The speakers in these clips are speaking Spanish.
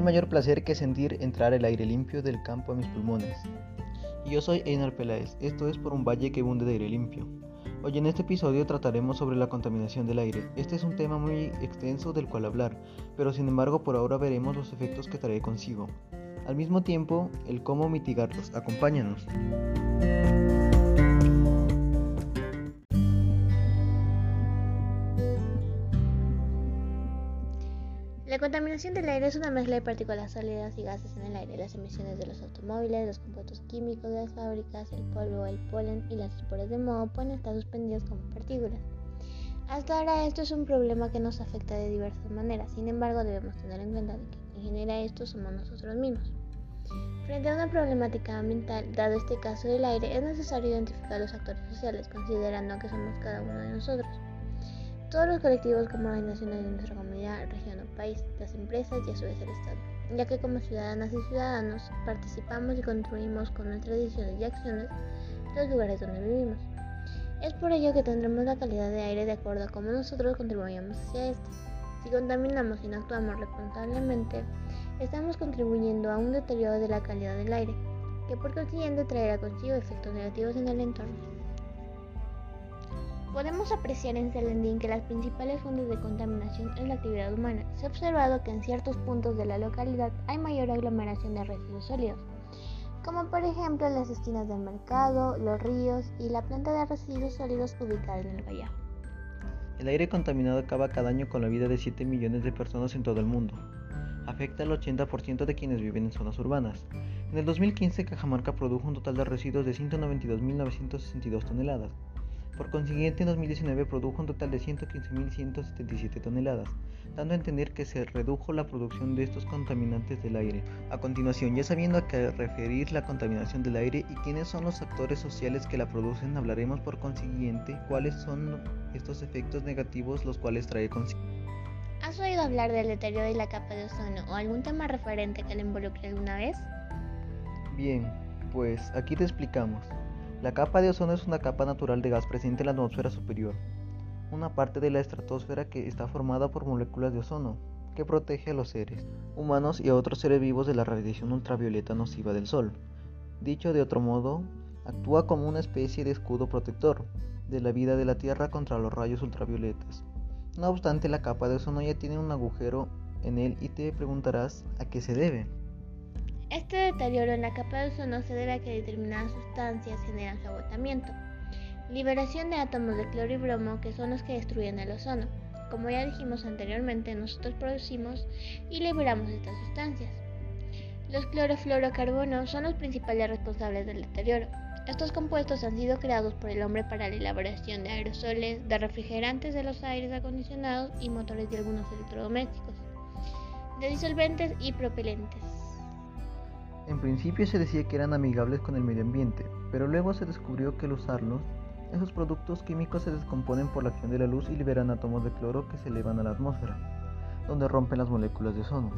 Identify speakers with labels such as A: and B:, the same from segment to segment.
A: hay mayor placer que sentir entrar el aire limpio del campo a mis pulmones. Y yo soy Einar Peláez, esto es por un valle que bunde de aire limpio. Hoy en este episodio trataremos sobre la contaminación del aire. Este es un tema muy extenso del cual hablar, pero sin embargo por ahora veremos los efectos que trae consigo. Al mismo tiempo, el cómo mitigarlos. Acompáñanos.
B: Contaminación del aire es una mezcla de partículas sólidas y gases en el aire, las emisiones de los automóviles, los compuestos químicos de las fábricas, el polvo, el polen y las esporas de moho pueden estar suspendidas como partículas. Hasta ahora esto es un problema que nos afecta de diversas maneras, sin embargo debemos tener en cuenta que quien genera esto somos nosotros mismos. Frente a una problemática ambiental, dado este caso del aire, es necesario identificar los actores sociales, considerando que somos cada uno de nosotros. Todos los colectivos como organizaciones de nuestra comunidad, región o país, las empresas y a su vez el Estado, ya que como ciudadanas y ciudadanos participamos y contribuimos con nuestras decisiones y acciones los lugares donde vivimos. Es por ello que tendremos la calidad de aire de acuerdo a cómo nosotros contribuyamos hacia este. Si contaminamos y no actuamos responsablemente, estamos contribuyendo a un deterioro de la calidad del aire, que por consiguiente traerá consigo efectos negativos en el entorno. Podemos apreciar en Selendín que las principales fuentes de contaminación es la actividad humana. Se ha observado que en ciertos puntos de la localidad hay mayor aglomeración de residuos sólidos, como por ejemplo las esquinas del mercado, los ríos y la planta de residuos sólidos ubicada en el Valle.
A: El aire contaminado acaba cada año con la vida de 7 millones de personas en todo el mundo. Afecta al 80% de quienes viven en zonas urbanas. En el 2015, Cajamarca produjo un total de residuos de 192.962 toneladas, por consiguiente, en 2019 produjo un total de 115.177 toneladas, dando a entender que se redujo la producción de estos contaminantes del aire. A continuación, ya sabiendo a qué referir la contaminación del aire y quiénes son los actores sociales que la producen, hablaremos por consiguiente cuáles son estos efectos negativos los cuales trae consigo.
B: ¿Has oído hablar del deterioro de la capa de ozono o algún tema referente que le involucre alguna vez?
A: Bien, pues aquí te explicamos. La capa de ozono es una capa natural de gas presente en la atmósfera superior, una parte de la estratosfera que está formada por moléculas de ozono, que protege a los seres humanos y a otros seres vivos de la radiación ultravioleta nociva del Sol. Dicho de otro modo, actúa como una especie de escudo protector de la vida de la Tierra contra los rayos ultravioletas. No obstante, la capa de ozono ya tiene un agujero en él y te preguntarás a qué se debe.
B: Este deterioro en la capa de ozono se debe a que determinadas sustancias generan su agotamiento. Liberación de átomos de cloro y bromo que son los que destruyen el ozono. Como ya dijimos anteriormente, nosotros producimos y liberamos estas sustancias. Los clorofluorocarbonos son los principales responsables del deterioro. Estos compuestos han sido creados por el hombre para la elaboración de aerosoles, de refrigerantes de los aires acondicionados y motores de algunos electrodomésticos, de disolventes y propelentes.
A: En principio se decía que eran amigables con el medio ambiente, pero luego se descubrió que al usarlos, esos productos químicos se descomponen por la acción de la luz y liberan átomos de cloro que se elevan a la atmósfera, donde rompen las moléculas de ozono.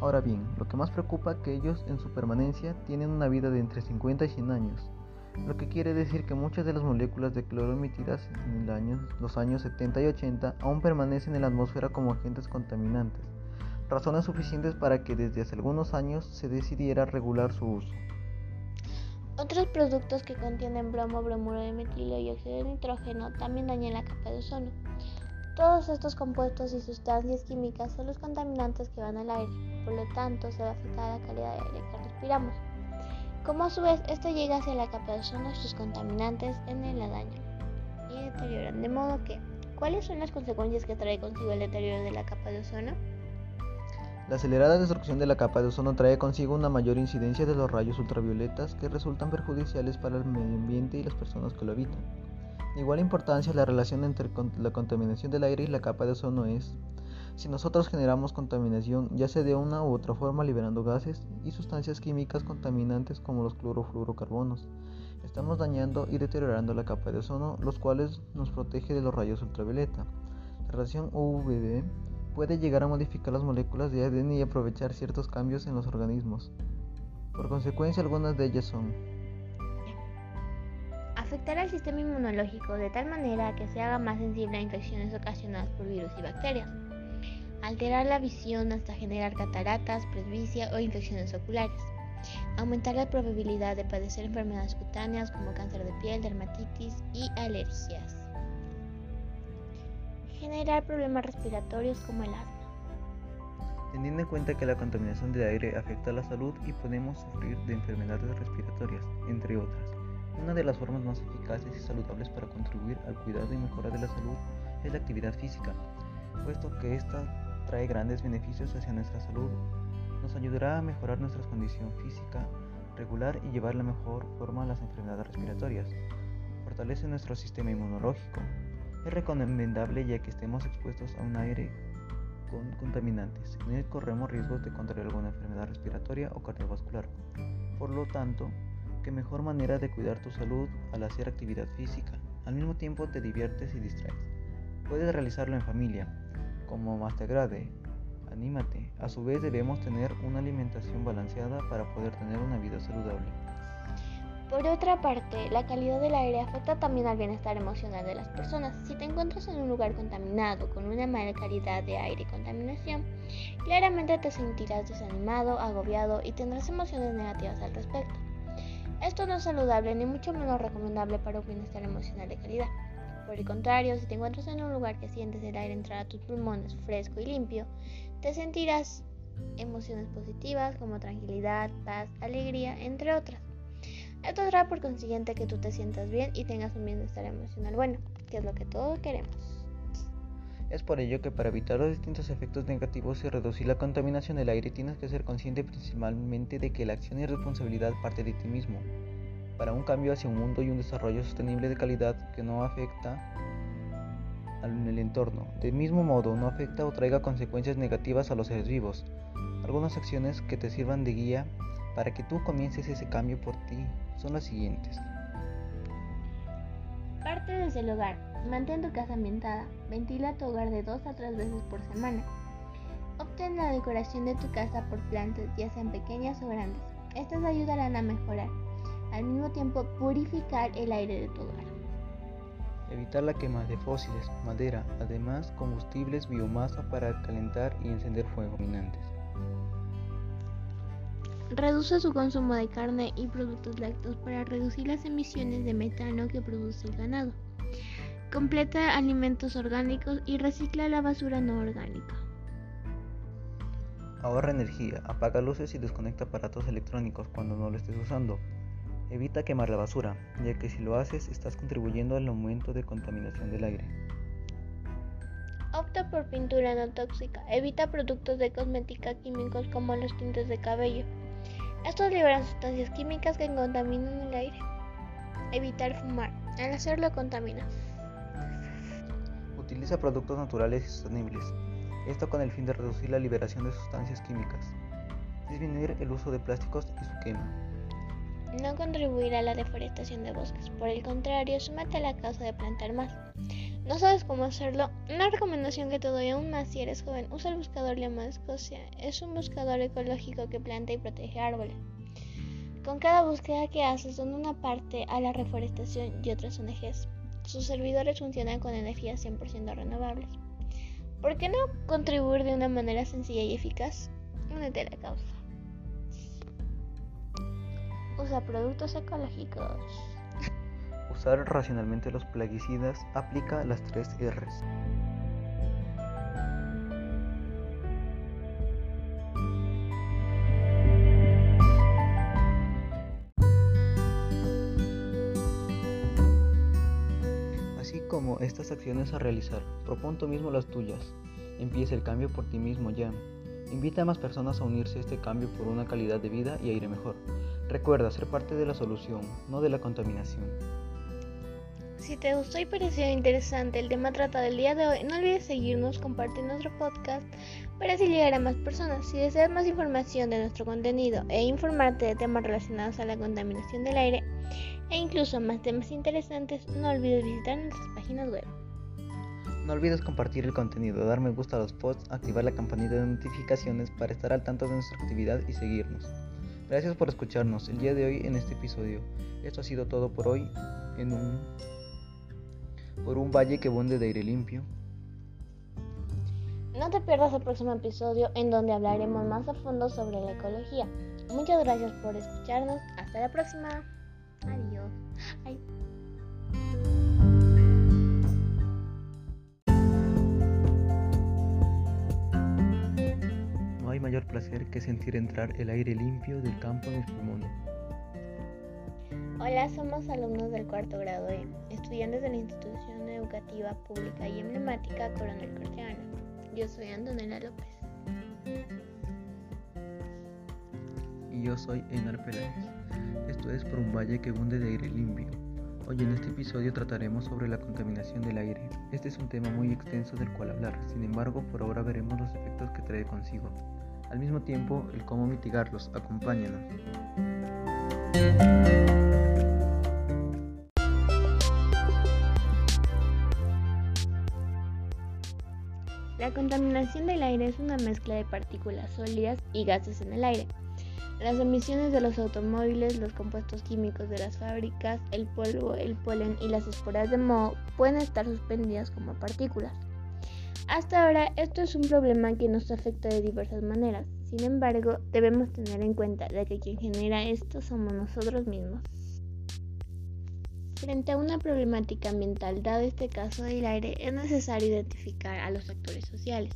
A: Ahora bien, lo que más preocupa es que ellos en su permanencia tienen una vida de entre 50 y 100 años, lo que quiere decir que muchas de las moléculas de cloro emitidas en los años 70 y 80 aún permanecen en la atmósfera como agentes contaminantes razones suficientes para que desde hace algunos años se decidiera regular su uso.
B: Otros productos que contienen bromo, bromuro de metilo y óxido de nitrógeno también dañan la capa de ozono. Todos estos compuestos y sustancias químicas son los contaminantes que van al aire, por lo tanto se va a afectar la calidad de aire que respiramos. Como a su vez esto llega hacia la capa de ozono, sus contaminantes en el daño y deterioran. De modo que, ¿cuáles son las consecuencias que trae consigo el deterioro de la capa de ozono?
A: La acelerada destrucción de la capa de ozono trae consigo una mayor incidencia de los rayos ultravioletas que resultan perjudiciales para el medio ambiente y las personas que lo habitan. De igual importancia, la relación entre la contaminación del aire y la capa de ozono es, si nosotros generamos contaminación, ya sea de una u otra forma liberando gases y sustancias químicas contaminantes como los clorofluorocarbonos, estamos dañando y deteriorando la capa de ozono, los cuales nos protege de los rayos ultravioleta. La relación UVB puede llegar a modificar las moléculas de ADN y aprovechar ciertos cambios en los organismos. Por consecuencia, algunas de ellas son
B: afectar al sistema inmunológico de tal manera que se haga más sensible a infecciones ocasionadas por virus y bacterias, alterar la visión hasta generar cataratas, presbicia o infecciones oculares, aumentar la probabilidad de padecer enfermedades cutáneas como cáncer de piel, dermatitis y alergias, generar problemas respiratorios como el asma.
A: Teniendo en cuenta que la contaminación del aire afecta a la salud y podemos sufrir de enfermedades respiratorias, entre otras. Una de las formas más eficaces y saludables para contribuir al cuidado y mejora de la salud es la actividad física, puesto que esta trae grandes beneficios hacia nuestra salud. Nos ayudará a mejorar nuestra condición física, regular y llevar la mejor forma a las enfermedades respiratorias. Fortalece nuestro sistema inmunológico. Es recomendable ya que estemos expuestos a un aire con contaminantes. Él corremos riesgos de contraer alguna enfermedad respiratoria o cardiovascular. Por lo tanto, qué mejor manera de cuidar tu salud al hacer actividad física. Al mismo tiempo te diviertes y distraes. Puedes realizarlo en familia, como más te agrade. Anímate. A su vez debemos tener una alimentación balanceada para poder tener una vida saludable.
B: Por otra parte, la calidad del aire afecta también al bienestar emocional de las personas. Si te encuentras en un lugar contaminado, con una mala calidad de aire y contaminación, claramente te sentirás desanimado, agobiado y tendrás emociones negativas al respecto. Esto no es saludable ni mucho menos recomendable para un bienestar emocional de calidad. Por el contrario, si te encuentras en un lugar que sientes el aire entrar a tus pulmones fresco y limpio, te sentirás emociones positivas como tranquilidad, paz, alegría, entre otras. Esto hará por consiguiente que tú te sientas bien y tengas un bienestar emocional bueno, que es lo que todos queremos.
A: Es por ello que para evitar los distintos efectos negativos y reducir la contaminación del aire tienes que ser consciente principalmente de que la acción y responsabilidad parte de ti mismo, para un cambio hacia un mundo y un desarrollo sostenible de calidad que no afecta el entorno. Del mismo modo, no afecta o traiga consecuencias negativas a los seres vivos. Algunas acciones que te sirvan de guía para que tú comiences ese cambio por ti son las siguientes.
B: Parte desde el hogar. Mantén tu casa ambientada. Ventila tu hogar de dos a tres veces por semana. Obtén la decoración de tu casa por plantas, ya sean pequeñas o grandes. Estas ayudarán a mejorar. Al mismo tiempo, purificar el aire de tu hogar.
A: Evitar la quema de fósiles, madera, además combustibles, biomasa para calentar y encender fuego minantes.
B: Reduce su consumo de carne y productos lácteos para reducir las emisiones de metano que produce el ganado. Completa alimentos orgánicos y recicla la basura no orgánica.
A: Ahorra energía, apaga luces y desconecta aparatos electrónicos cuando no lo estés usando. Evita quemar la basura, ya que si lo haces estás contribuyendo al aumento de contaminación del aire.
B: Opta por pintura no tóxica. Evita productos de cosmética químicos como los tintes de cabello. Estos liberan sustancias químicas que contaminan el aire. Evitar fumar. Al hacerlo contamina.
A: Utiliza productos naturales y sostenibles. Esto con el fin de reducir la liberación de sustancias químicas. Disminuir el uso de plásticos y su quema.
B: No contribuir a la deforestación de bosques. Por el contrario, súmate a la causa de plantar más. ¿No sabes cómo hacerlo? Una recomendación que te doy aún más si eres joven, usa el buscador Lema Escocia. Es un buscador ecológico que planta y protege árboles. Con cada búsqueda que haces, dona una parte a la reforestación y otras ONGs. Sus servidores funcionan con energías 100% renovables. ¿Por qué no contribuir de una manera sencilla y eficaz? Únete a la causa. Usa productos ecológicos.
A: Usar racionalmente los plaguicidas aplica las tres R's. Así como estas acciones a realizar, propon tú mismo las tuyas. Empieza el cambio por ti mismo ya. Invita a más personas a unirse a este cambio por una calidad de vida y aire mejor. Recuerda ser parte de la solución, no de la contaminación.
B: Si te gustó y pareció interesante el tema tratado el día de hoy, no olvides seguirnos, compartir nuestro podcast para así llegar a más personas. Si deseas más información de nuestro contenido e informarte de temas relacionados a la contaminación del aire e incluso más temas interesantes, no olvides visitar nuestras páginas web.
A: No olvides compartir el contenido, dar me gusta a los posts, activar la campanita de notificaciones para estar al tanto de nuestra actividad y seguirnos. Gracias por escucharnos el día de hoy en este episodio. Esto ha sido todo por hoy en un por un valle que bonde de aire limpio.
B: No te pierdas el próximo episodio en donde hablaremos más a fondo sobre la ecología. Muchas gracias por escucharnos. Hasta la próxima. Adiós.
A: No hay mayor placer que sentir entrar el aire limpio del campo en mis pulmones.
B: Hola, somos alumnos del cuarto grado E, estudiantes de la institución educativa pública y emblemática Coronel Corteana. Yo soy Antonella López.
A: Y yo soy Einar Peláez. Esto es por un valle que hunde de aire limpio. Hoy en este episodio trataremos sobre la contaminación del aire. Este es un tema muy extenso del cual hablar, sin embargo por ahora veremos los efectos que trae consigo. Al mismo tiempo, el cómo mitigarlos. Acompáñanos.
B: La contaminación del aire es una mezcla de partículas sólidas y gases en el aire. Las emisiones de los automóviles, los compuestos químicos de las fábricas, el polvo, el polen y las esporas de moho pueden estar suspendidas como partículas. Hasta ahora esto es un problema que nos afecta de diversas maneras. Sin embargo, debemos tener en cuenta de que quien genera esto somos nosotros mismos. Frente a una problemática ambiental, dado este caso del aire, es necesario identificar a los actores sociales,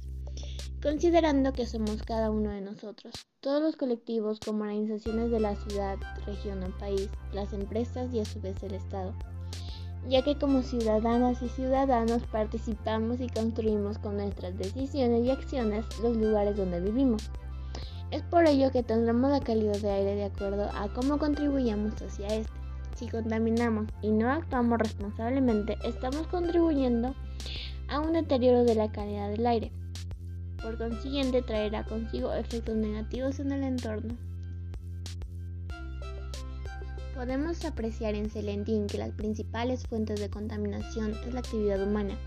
B: considerando que somos cada uno de nosotros, todos los colectivos como organizaciones de la ciudad, región o país, las empresas y a su vez el Estado, ya que como ciudadanas y ciudadanos participamos y construimos con nuestras decisiones y acciones los lugares donde vivimos. Es por ello que tendremos la calidad de aire de acuerdo a cómo contribuyamos hacia este. Si contaminamos y no actuamos responsablemente, estamos contribuyendo a un deterioro de la calidad del aire. Por consiguiente, traerá consigo efectos negativos en el entorno. Podemos apreciar en Celentín que las principales fuentes de contaminación es la actividad humana.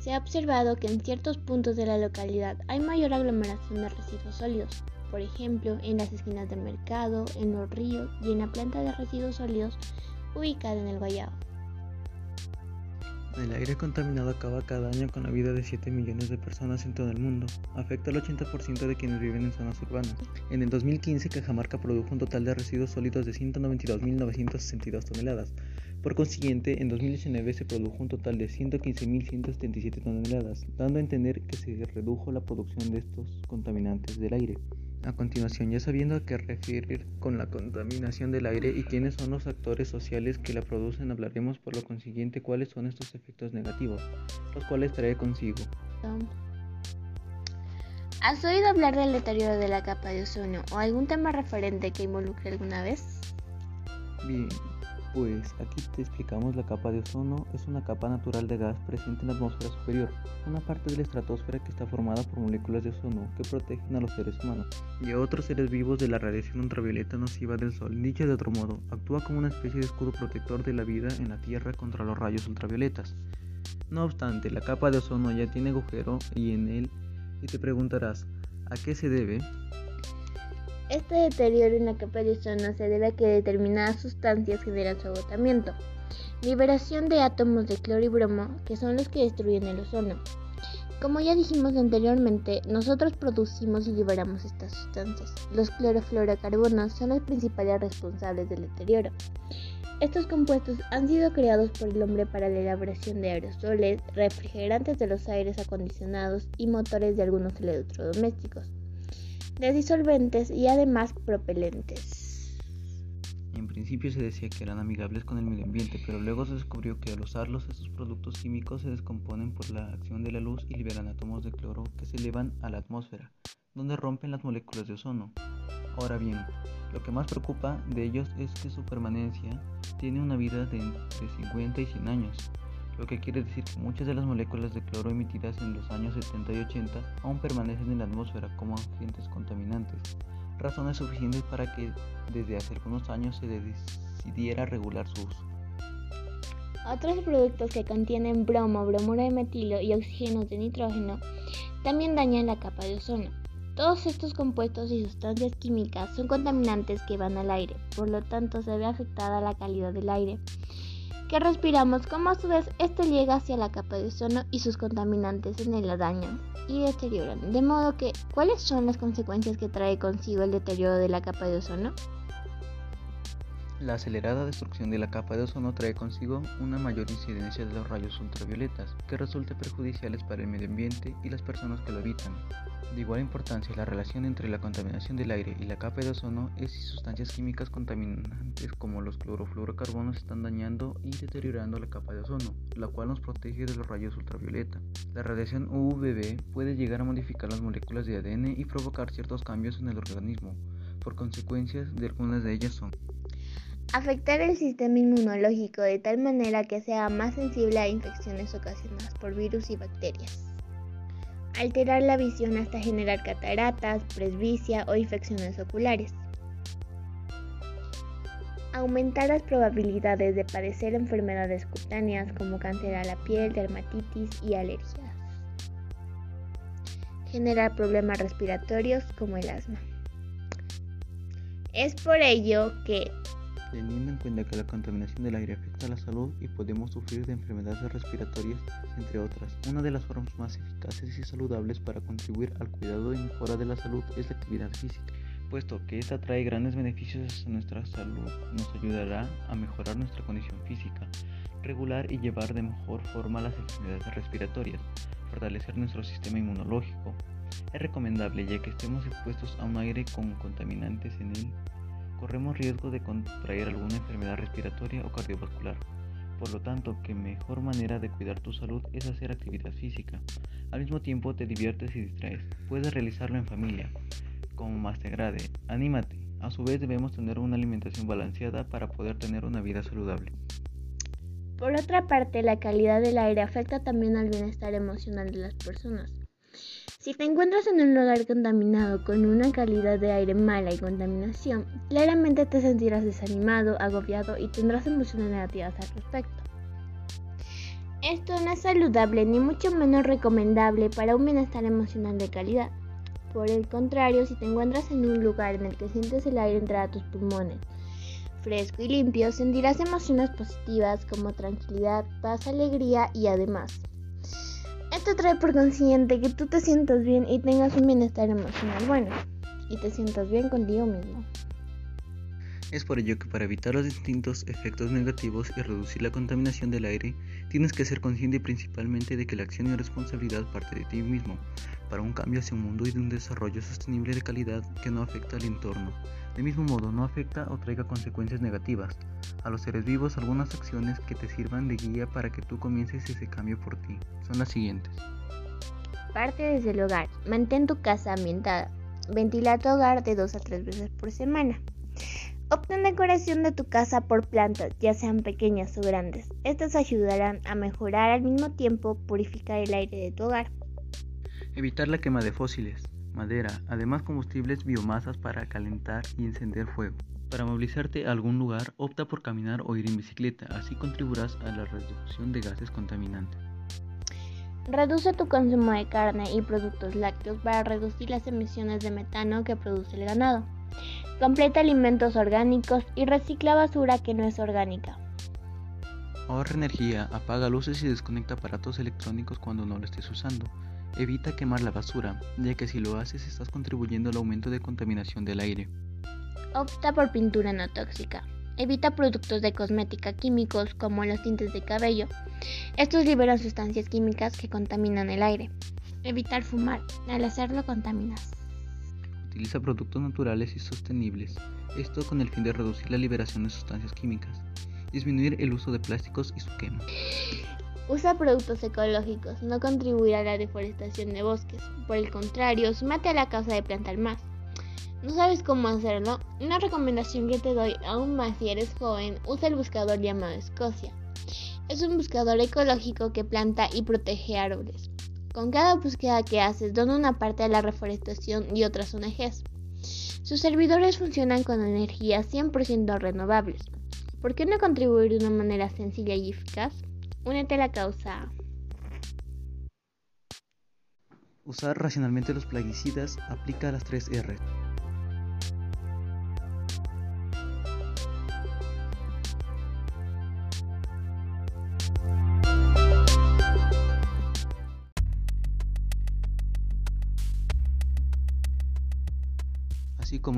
B: Se ha observado que en ciertos puntos de la localidad hay mayor aglomeración de residuos sólidos, por ejemplo en las esquinas del mercado, en los ríos y en la planta de residuos sólidos ubicada en el Guayabo.
A: El aire contaminado acaba cada año con la vida de 7 millones de personas en todo el mundo. Afecta al 80% de quienes viven en zonas urbanas. En el 2015, Cajamarca produjo un total de residuos sólidos de 192.962 toneladas. Por consiguiente, en 2019 se produjo un total de 115.177 toneladas, dando a entender que se redujo la producción de estos contaminantes del aire. A continuación, ya sabiendo a qué referir con la contaminación del aire y quiénes son los actores sociales que la producen, hablaremos por lo consiguiente cuáles son estos efectos negativos, los cuales trae consigo.
B: ¿Has oído hablar del deterioro de la capa de ozono o algún tema referente que involucre alguna vez?
A: Bien, pues aquí te explicamos la capa de ozono es una capa natural de gas presente en la atmósfera superior, una parte de la estratosfera que está formada por moléculas de ozono que protegen a los seres humanos y a otros seres vivos de la radiación ultravioleta nociva del Sol. Dicho de otro modo, actúa como una especie de escudo protector de la vida en la Tierra contra los rayos ultravioletas. No obstante, la capa de ozono ya tiene agujero y en él y te preguntarás, ¿a qué se debe?
B: Este deterioro en la capa de ozono se debe a que determinadas sustancias generan su agotamiento. Liberación de átomos de cloro y bromo, que son los que destruyen el ozono. Como ya dijimos anteriormente, nosotros producimos y liberamos estas sustancias. Los clorofluorocarbonos son los principales responsables del deterioro. Estos compuestos han sido creados por el hombre para la elaboración de aerosoles, refrigerantes de los aires acondicionados y motores de algunos electrodomésticos de disolventes y además propelentes.
A: En principio se decía que eran amigables con el medio ambiente, pero luego se descubrió que al usarlos estos productos químicos se descomponen por la acción de la luz y liberan átomos de cloro que se elevan a la atmósfera, donde rompen las moléculas de ozono. Ahora bien, lo que más preocupa de ellos es que su permanencia tiene una vida de entre 50 y 100 años, lo que quiere decir que muchas de las moléculas de cloro emitidas en los años 70 y 80 aún permanecen en la atmósfera como agentes contaminantes, razones suficientes para que desde hace algunos años se decidiera regular su uso.
B: Otros productos que contienen bromo, bromuro de metilo y oxígenos de nitrógeno también dañan la capa de ozono. Todos estos compuestos y sustancias químicas son contaminantes que van al aire, por lo tanto se ve afectada la calidad del aire que respiramos, como a su vez este llega hacia la capa de ozono y sus contaminantes en el daño. y deterioran. De modo que, ¿cuáles son las consecuencias que trae consigo el deterioro de la capa de ozono?
A: La acelerada destrucción de la capa de ozono trae consigo una mayor incidencia de los rayos ultravioletas, que resulta perjudiciales para el medio ambiente y las personas que lo habitan. De igual importancia, la relación entre la contaminación del aire y la capa de ozono es si sustancias químicas contaminantes como los clorofluorocarbonos están dañando y deteriorando la capa de ozono, la cual nos protege de los rayos ultravioleta. La radiación UVB puede llegar a modificar las moléculas de ADN y provocar ciertos cambios en el organismo. Por consecuencias de algunas de ellas son
B: Afectar el sistema inmunológico de tal manera que sea más sensible a infecciones ocasionadas por virus y bacterias. Alterar la visión hasta generar cataratas, presbicia o infecciones oculares. Aumentar las probabilidades de padecer enfermedades cutáneas como cáncer a la piel, dermatitis y alergias. Generar problemas respiratorios como el asma. Es por ello que
A: teniendo en cuenta que la contaminación del aire afecta a la salud y podemos sufrir de enfermedades respiratorias, entre otras. Una de las formas más eficaces y saludables para contribuir al cuidado y mejora de la salud es la actividad física, puesto que esta trae grandes beneficios a nuestra salud, nos ayudará a mejorar nuestra condición física, regular y llevar de mejor forma las enfermedades respiratorias, fortalecer nuestro sistema inmunológico. Es recomendable ya que estemos expuestos a un aire con contaminantes en él corremos riesgo de contraer alguna enfermedad respiratoria o cardiovascular. Por lo tanto, que mejor manera de cuidar tu salud es hacer actividad física. Al mismo tiempo te diviertes y distraes. Puedes realizarlo en familia, como más te agrade. Anímate. A su vez debemos tener una alimentación balanceada para poder tener una vida saludable.
B: Por otra parte, la calidad del aire afecta también al bienestar emocional de las personas. Si te encuentras en un lugar contaminado con una calidad de aire mala y contaminación, claramente te sentirás desanimado, agobiado y tendrás emociones negativas al respecto. Esto no es saludable ni mucho menos recomendable para un bienestar emocional de calidad. Por el contrario, si te encuentras en un lugar en el que sientes el aire entrar a tus pulmones, fresco y limpio, sentirás emociones positivas como tranquilidad, paz, alegría y además esto trae por consiguiente que tú te sientas bien y tengas un bienestar emocional bueno y te sientas bien contigo mismo.
A: Es por ello que para evitar los distintos efectos negativos y reducir la contaminación del aire, tienes que ser consciente principalmente de que la acción y responsabilidad parte de ti mismo, para un cambio hacia un mundo y de un desarrollo sostenible de calidad que no afecta al entorno. De mismo modo, no afecta o traiga consecuencias negativas. A los seres vivos, algunas acciones que te sirvan de guía para que tú comiences ese cambio por ti son las siguientes.
B: Parte desde el hogar. Mantén tu casa ambientada. Ventila tu hogar de dos a tres veces por semana. Obtén decoración de tu casa por plantas, ya sean pequeñas o grandes. Estas ayudarán a mejorar al mismo tiempo purificar el aire de tu hogar.
A: Evitar la quema de fósiles, madera, además combustibles biomasas para calentar y encender fuego. Para movilizarte a algún lugar, opta por caminar o ir en bicicleta, así contribuirás a la reducción de gases contaminantes.
B: Reduce tu consumo de carne y productos lácteos para reducir las emisiones de metano que produce el ganado. Completa alimentos orgánicos y recicla basura que no es orgánica.
A: Ahorra energía, apaga luces y desconecta aparatos electrónicos cuando no lo estés usando. Evita quemar la basura, ya que si lo haces estás contribuyendo al aumento de contaminación del aire.
B: Opta por pintura no tóxica. Evita productos de cosmética químicos como los tintes de cabello. Estos liberan sustancias químicas que contaminan el aire. Evitar fumar. Al hacerlo contaminas.
A: Utiliza productos naturales y sostenibles, esto con el fin de reducir la liberación de sustancias químicas, disminuir el uso de plásticos y su quema.
B: Usa productos ecológicos, no contribuir a la deforestación de bosques, por el contrario, súmate a la causa de plantar más. ¿No sabes cómo hacerlo? Una recomendación que te doy, aún más si eres joven, usa el buscador llamado Escocia. Es un buscador ecológico que planta y protege árboles. Con cada búsqueda que haces, dona una parte a la reforestación y otras ONGs. Sus servidores funcionan con energías 100% renovables. ¿Por qué no contribuir de una manera sencilla y eficaz? Únete a la causa.
A: Usar racionalmente los plaguicidas aplica las 3 R.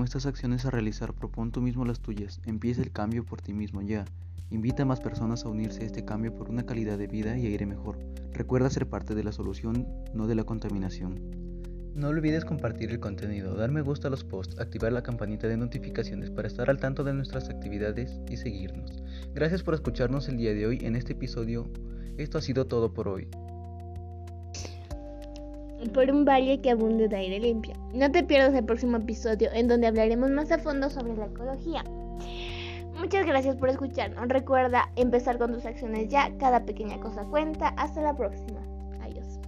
A: estas acciones a realizar, propon tú mismo las tuyas. Empieza el cambio por ti mismo ya. Invita a más personas a unirse a este cambio por una calidad de vida y aire mejor. Recuerda ser parte de la solución, no de la contaminación. No olvides compartir el contenido, dar me gusta a los posts, activar la campanita de notificaciones para estar al tanto de nuestras actividades y seguirnos. Gracias por escucharnos el día de hoy en este episodio. Esto ha sido todo por hoy
B: por un valle que abunde de aire limpio. No te pierdas el próximo episodio en donde hablaremos más a fondo sobre la ecología. Muchas gracias por escucharnos. Recuerda empezar con tus acciones ya, cada pequeña cosa cuenta. Hasta la próxima. Adiós.